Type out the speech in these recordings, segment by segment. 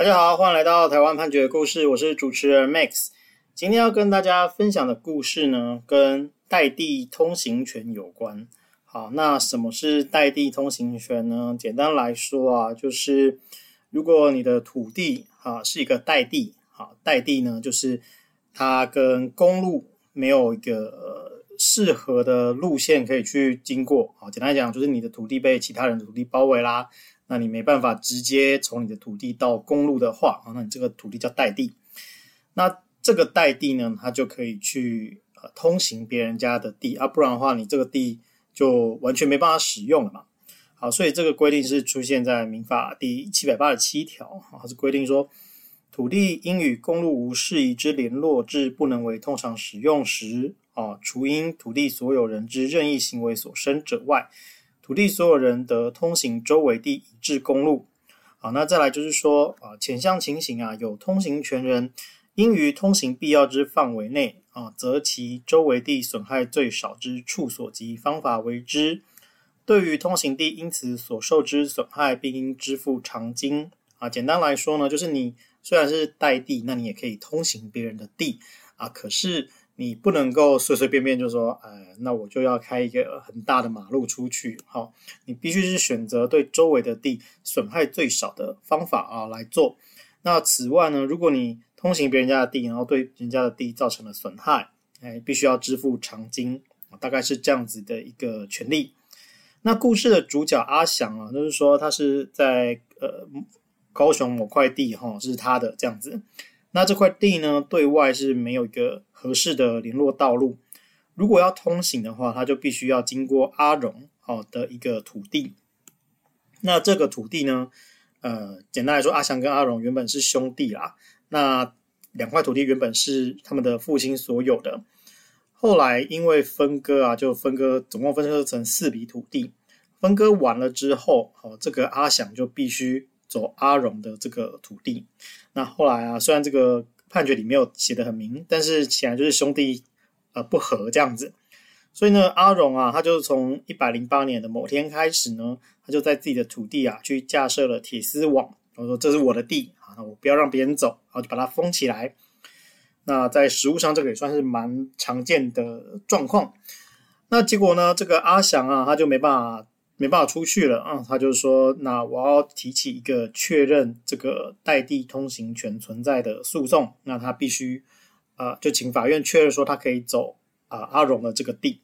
大家好，欢迎来到台湾判决故事，我是主持人 Max。今天要跟大家分享的故事呢，跟代地通行权有关。好，那什么是代地通行权呢？简单来说啊，就是如果你的土地啊是一个代地，好，代地呢就是它跟公路没有一个适合的路线可以去经过。好，简单来讲就是你的土地被其他人的土地包围啦。那你没办法直接从你的土地到公路的话，啊，那你这个土地叫代地。那这个代地呢，它就可以去呃通行别人家的地啊，不然的话，你这个地就完全没办法使用了嘛。好，所以这个规定是出现在民法第七百八十七条，它是规定说，土地应与公路无适宜之联络至不能为通常使用时，啊，除因土地所有人之任意行为所生者外。土地所有人得通行周围地以至公路。好，那再来就是说啊，前项情形啊，有通行权人应于通行必要之范围内啊，则其周围地损害最少之处所及方法为之。对于通行地因此所受之损害，并应支付偿金。啊，简单来说呢，就是你虽然是代地，那你也可以通行别人的地啊，可是。你不能够随随便便就说，呃，那我就要开一个很大的马路出去，好，你必须是选择对周围的地损害最少的方法啊来做。那此外呢，如果你通行别人家的地，然后对人家的地造成了损害，哎，必须要支付偿金，大概是这样子的一个权利。那故事的主角阿祥啊，就是说他是在呃高雄某块地哈，是他的这样子。那这块地呢，对外是没有一个合适的联络道路。如果要通行的话，他就必须要经过阿荣好的一个土地。那这个土地呢，呃，简单来说，阿祥跟阿荣原本是兄弟啦。那两块土地原本是他们的父亲所有的，后来因为分割啊，就分割，总共分割成四笔土地。分割完了之后，好，这个阿祥就必须。走阿荣的这个土地，那后来啊，虽然这个判决里没有写得很明，但是显然就是兄弟呃不和这样子，所以呢，阿荣啊，他就从一百零八年的某天开始呢，他就在自己的土地啊去架设了铁丝网，他说这是我的地啊，那我不要让别人走，然后就把它封起来。那在实务上，这个也算是蛮常见的状况。那结果呢，这个阿祥啊，他就没办法。没办法出去了啊，他就说：“那我要提起一个确认这个代地通行权存在的诉讼，那他必须啊、就请法院确认说他可以走啊、阿荣的这个地。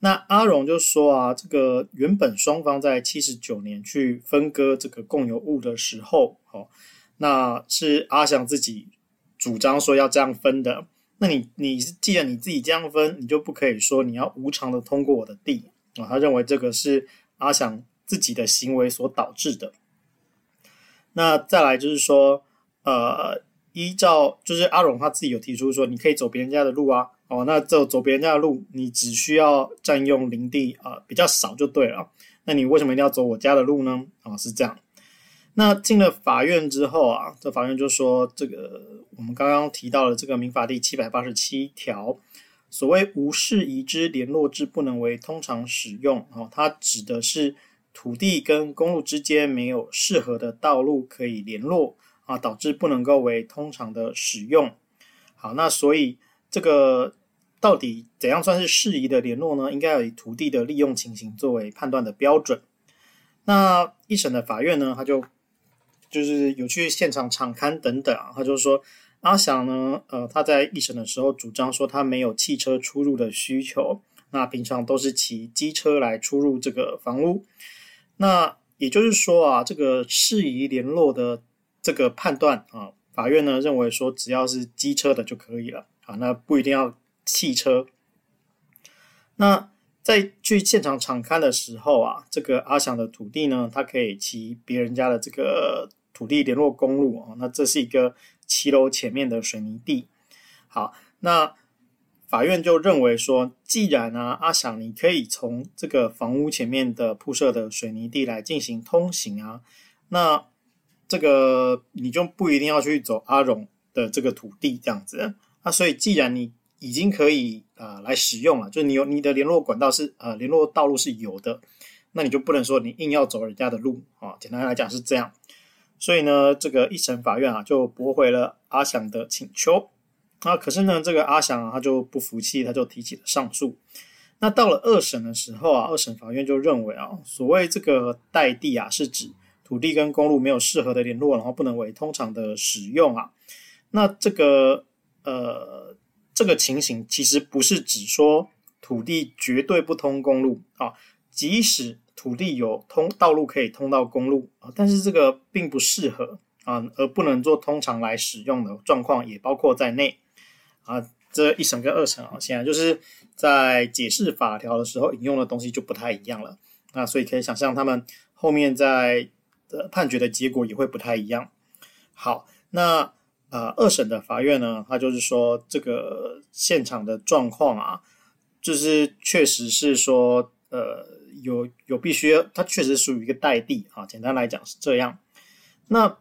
那阿荣就说啊，这个原本双方在七十九年去分割这个共有物的时候，哦，那是阿祥自己主张说要这样分的。那你你既然你自己这样分，你就不可以说你要无偿的通过我的地啊、他认为这个是。阿祥自己的行为所导致的。那再来就是说，呃，依照就是阿荣他自己有提出说，你可以走别人家的路啊，哦，那走走别人家的路，你只需要占用林地啊，比较少就对了。那你为什么一定要走我家的路呢？啊，哦，是这样。那进了法院之后啊，这法院就说，这个我们刚刚提到了这个民法第七百八十七条。所谓无适宜之联络之不能为通常使用，哦，它指的是土地跟公路之间没有适合的道路可以联络啊，导致不能够为通常的使用。好，那所以这个到底怎样算是适宜的联络呢？应该要以土地的利用情形作为判断的标准。那一审的法院呢，他就就是有去现场场勘等等啊，他就说。阿祥呢，呃，他在一审的时候主张说他没有汽车出入的需求，那平常都是骑机车来出入这个房屋。那也就是说啊，这个适宜联络的这个判断啊，法院呢认为说只要是机车的就可以了啊，那不一定要汽车。那在去现场场勘的时候啊，这个阿祥的土地呢，他可以骑别人家的这个土地联络公路啊，那这是一个。骑楼前面的水泥地，好，那法院就认为说，既然、啊，阿祥你可以从这个房屋前面的铺设的水泥地来进行通行啊，那这个你就不一定要去走阿荣的这个土地这样子，那所以既然你已经可以呃来使用了，就你有你的联络管道是呃联络道路是有的，那你就不能说你硬要走人家的路啊，简单来讲是这样。所以呢，这个一审法院啊就驳回了阿翔的请求。啊，可是呢，这个阿翔啊他就不服气，他就提起了上诉。那到了二审的时候啊，二审法院就认为啊，所谓这个代地啊，是指土地跟公路没有适合的联络，然后不能为通常的使用啊。那这个呃，这个情形其实不是指说土地绝对不通公路啊，即使土地有通道路可以通到公路啊，但是这个并不适合啊，而不能做通常来使用的状况也包括在内啊。这一审跟二审啊，显然就是在解释法条的时候引用的东西就不太一样了。那所以可以想象，他们后面在的判决的结果也会不太一样。好，那呃，二审的法院呢，他就是说这个现场的状况啊，就是确实是说，呃，有有必须，它确实属于一个代地啊。简单来讲是这样。那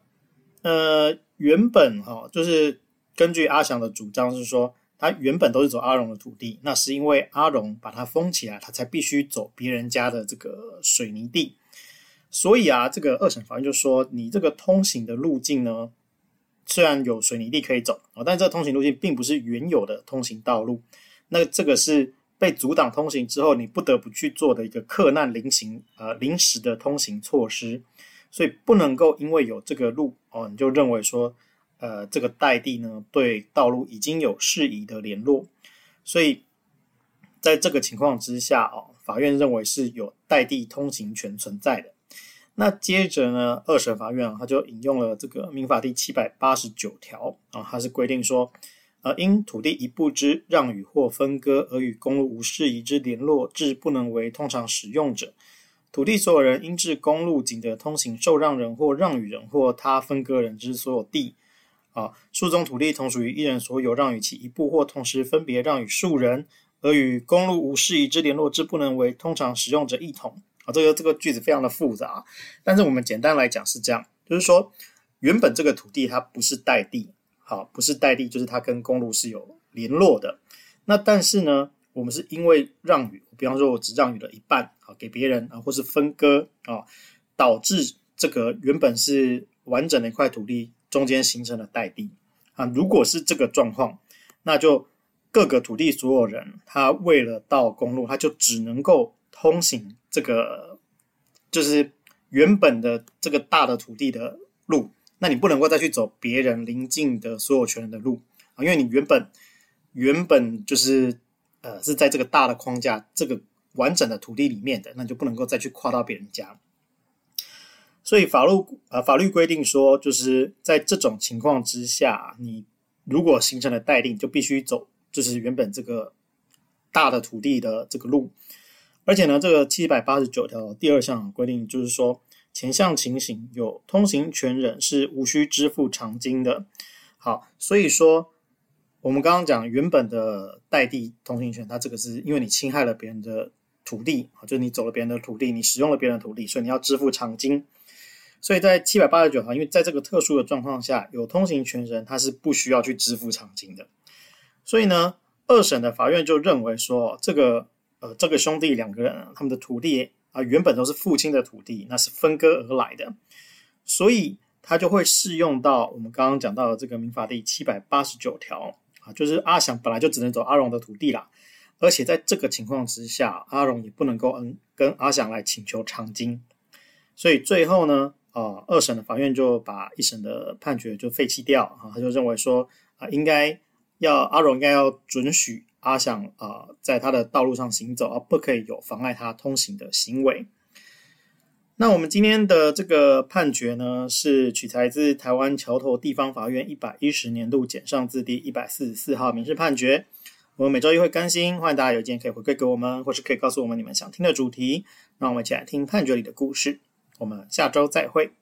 呃，原本哈、就是根据阿翔的主张是说。他原本都是走阿荣的土地，那是因为阿荣把它封起来，他才必须走别人家的这个水泥地。所以啊，这个二审法院就说，你这个通行的路径呢，虽然有水泥地可以走啊，但这个通行路径并不是原有的通行道路。那这个是被阻挡通行之后，你不得不去做的一个客难临行呃临时的通行措施，所以不能够因为有这个路哦，你就认为说。呃，这个代地呢，对道路已经有适宜的联络，所以在这个情况之下哦，法院认为是有代地通行权存在的。那接着呢，二审法院啊，他就引用了这个民法第七百八十九条啊，它是规定说，而，因土地一部之让与或分割而与公路无适宜之联络，致不能为通常使用者，土地所有人应置公路仅得通行受让人或让与人或他分割人之所有地。啊，数中土地同属于一人所有，让与其一部或同时分别让与数人，而与公路无适宜之联络之，不能为通常使用者一统。啊，这个这个句子非常的复杂，但是我们简单来讲是这样，就是说原本这个土地它不是代地，好，不是代地，就是它跟公路是有联络的。那但是呢，我们是因为让与，比方说我只让与了一半，啊，给别人啊，或是分割啊，导致这个原本是完整的一块土地。中间形成了代地啊，如果是这个状况，那就各个土地所有人，他为了到公路，他就只能够通行这个，就是原本的这个大的土地的路，那你不能够再去走别人邻近的所有权人的路啊，因为你原本原本就是呃是在这个大的框架、这个完整的土地里面的，那就不能够再去跨到别人家。所以法律呃法律规定说，就是在这种情况之下，你如果形成了代定，就必须走就是原本这个大的土地的这个路。而且呢，这个七百八十九条第二项规定就是说，前项情形有通行权人是无需支付偿金的。好，所以说我们刚刚讲原本的代地通行权，它这个是因为你侵害了别人的土地啊，就是你走了别人的土地，你使用了别人的土地，所以你要支付偿金。所以在七百八十九条，因为在这个特殊的状况下，有通行权人他是不需要去支付偿金的。所以呢，二审的法院就认为说，这个呃，这个兄弟两个人他们的土地啊，原本都是父亲的土地，那是分割而来的，所以他就会适用到我们刚刚讲到的这个民法第七百八十九条啊，就是阿祥本来就只能走阿荣的土地啦，而且在这个情况之下，阿荣也不能够嗯跟阿祥来请求偿金，所以最后呢。啊，二审的法院就把一审的判决就废弃掉啊，他就认为说啊，应该要阿荣应该要准许阿翔啊，在他的道路上行走，而不可以有妨碍他通行的行为。那我们今天的这个判决呢，是取材自台湾桥头地方法院一百一十年度简上字第一百四十四号民事判决。我们每周一会更新，欢迎大家有件可以回馈给我们，或是可以告诉我们你们想听的主题，让我们一起来听判决里的故事。我们下周再会。